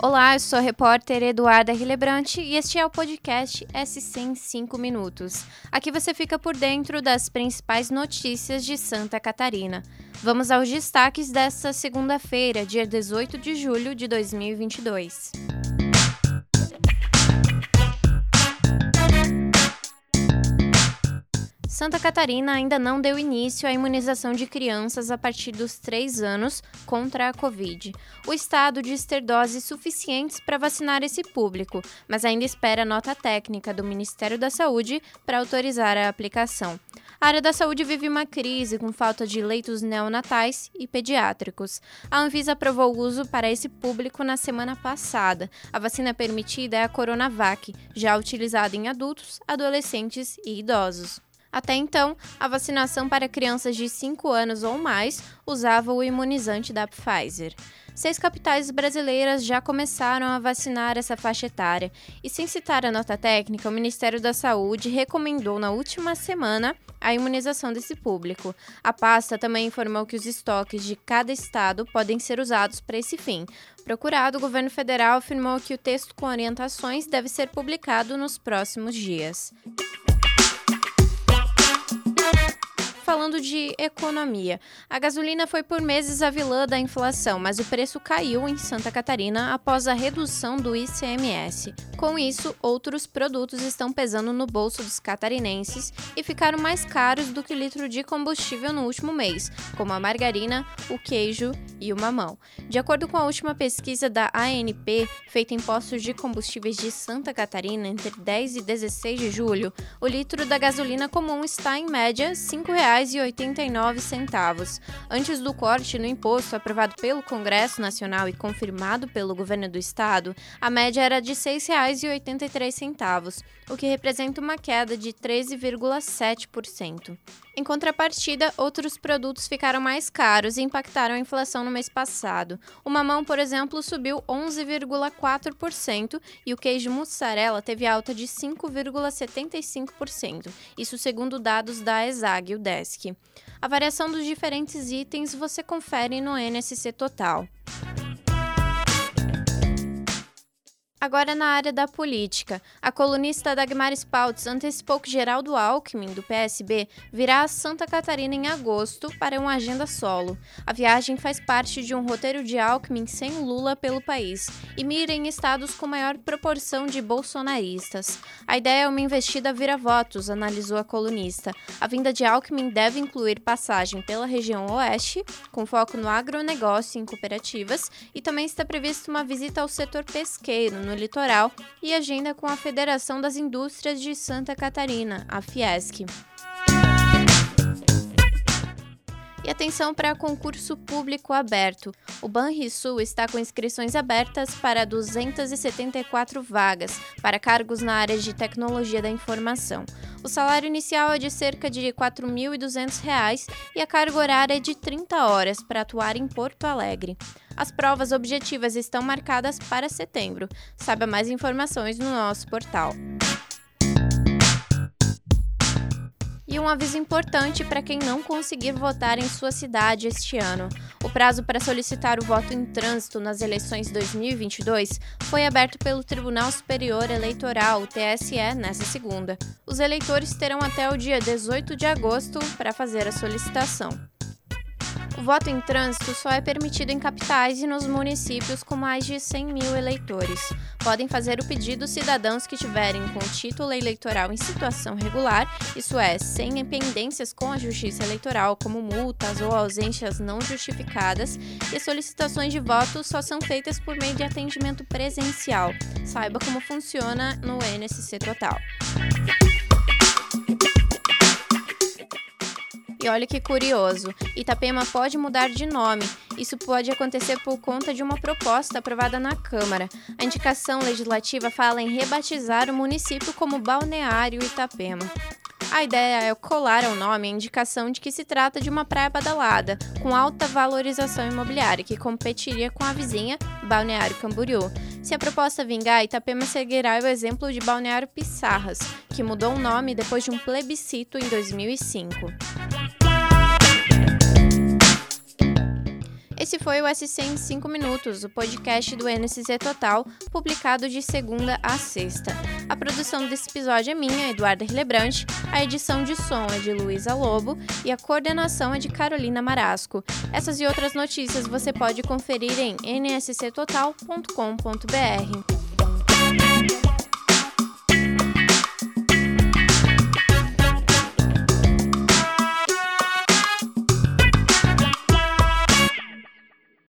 Olá, eu sou a repórter Eduarda Rilebrante e este é o podcast SC em 5 minutos. Aqui você fica por dentro das principais notícias de Santa Catarina. Vamos aos destaques desta segunda-feira, dia 18 de julho de 2022. Santa Catarina ainda não deu início à imunização de crianças a partir dos 3 anos contra a Covid. O estado diz ter doses suficientes para vacinar esse público, mas ainda espera nota técnica do Ministério da Saúde para autorizar a aplicação. A área da saúde vive uma crise com falta de leitos neonatais e pediátricos. A Anvisa aprovou o uso para esse público na semana passada. A vacina permitida é a Coronavac, já utilizada em adultos, adolescentes e idosos. Até então, a vacinação para crianças de 5 anos ou mais usava o imunizante da Pfizer. Seis capitais brasileiras já começaram a vacinar essa faixa etária, e sem citar a nota técnica, o Ministério da Saúde recomendou na última semana a imunização desse público. A pasta também informou que os estoques de cada estado podem ser usados para esse fim. Procurado, o governo federal afirmou que o texto com orientações deve ser publicado nos próximos dias. Falando de economia. A gasolina foi por meses a vilã da inflação, mas o preço caiu em Santa Catarina após a redução do ICMS. Com isso, outros produtos estão pesando no bolso dos catarinenses e ficaram mais caros do que o litro de combustível no último mês, como a margarina, o queijo e o mamão. De acordo com a última pesquisa da ANP, feita em postos de combustíveis de Santa Catarina entre 10 e 16 de julho, o litro da gasolina comum está em média R$ 5,00 5,89. Antes do corte no imposto aprovado pelo Congresso Nacional e confirmado pelo governo do estado, a média era de R$ 6,83, o que representa uma queda de 13,7%. Em contrapartida, outros produtos ficaram mais caros e impactaram a inflação no mês passado. O mamão, por exemplo, subiu 11,4% e o queijo mussarela teve alta de 5,75%, isso segundo dados da ESAG, o DESC. A variação dos diferentes itens você confere no NSC Total. Agora na área da política, a colunista Dagmar Spaltz antecipou que Geraldo Alckmin, do PSB, virá a Santa Catarina em agosto para uma agenda solo. A viagem faz parte de um roteiro de Alckmin sem Lula pelo país e mira em estados com maior proporção de bolsonaristas. A ideia é uma investida vira-votos, analisou a colunista. A vinda de Alckmin deve incluir passagem pela região oeste, com foco no agronegócio e em cooperativas, e também está prevista uma visita ao setor pesqueiro, no litoral e agenda com a Federação das Indústrias de Santa Catarina, a Fiesc. E atenção para concurso público aberto. O Banrisul está com inscrições abertas para 274 vagas para cargos na área de tecnologia da informação. O salário inicial é de cerca de R$ 4.200 e a carga horária é de 30 horas para atuar em Porto Alegre. As provas objetivas estão marcadas para setembro. Saiba mais informações no nosso portal. E um aviso importante para quem não conseguir votar em sua cidade este ano. O prazo para solicitar o voto em trânsito nas eleições 2022 foi aberto pelo Tribunal Superior Eleitoral, TSE, nesta segunda. Os eleitores terão até o dia 18 de agosto para fazer a solicitação. O voto em trânsito só é permitido em capitais e nos municípios com mais de 100 mil eleitores. Podem fazer o pedido cidadãos que tiverem com título eleitoral em situação regular, isso é, sem pendências com a Justiça Eleitoral, como multas ou ausências não justificadas, e solicitações de voto só são feitas por meio de atendimento presencial. Saiba como funciona no NSC Total. E olha que curioso, Itapema pode mudar de nome. Isso pode acontecer por conta de uma proposta aprovada na Câmara. A indicação legislativa fala em rebatizar o município como Balneário Itapema. A ideia é colar ao nome a indicação de que se trata de uma praia badalada, com alta valorização imobiliária, que competiria com a vizinha Balneário Camboriú. Se a proposta vingar, Itapema seguirá o exemplo de Balneário Pissarras, que mudou o nome depois de um plebiscito em 2005. Esse foi o SC em 5 minutos, o podcast do NSC Total, publicado de segunda a sexta. A produção desse episódio é minha, Eduarda Rilebrante, a edição de som é de Luísa Lobo e a coordenação é de Carolina Marasco. Essas e outras notícias você pode conferir em nsctotal.com.br.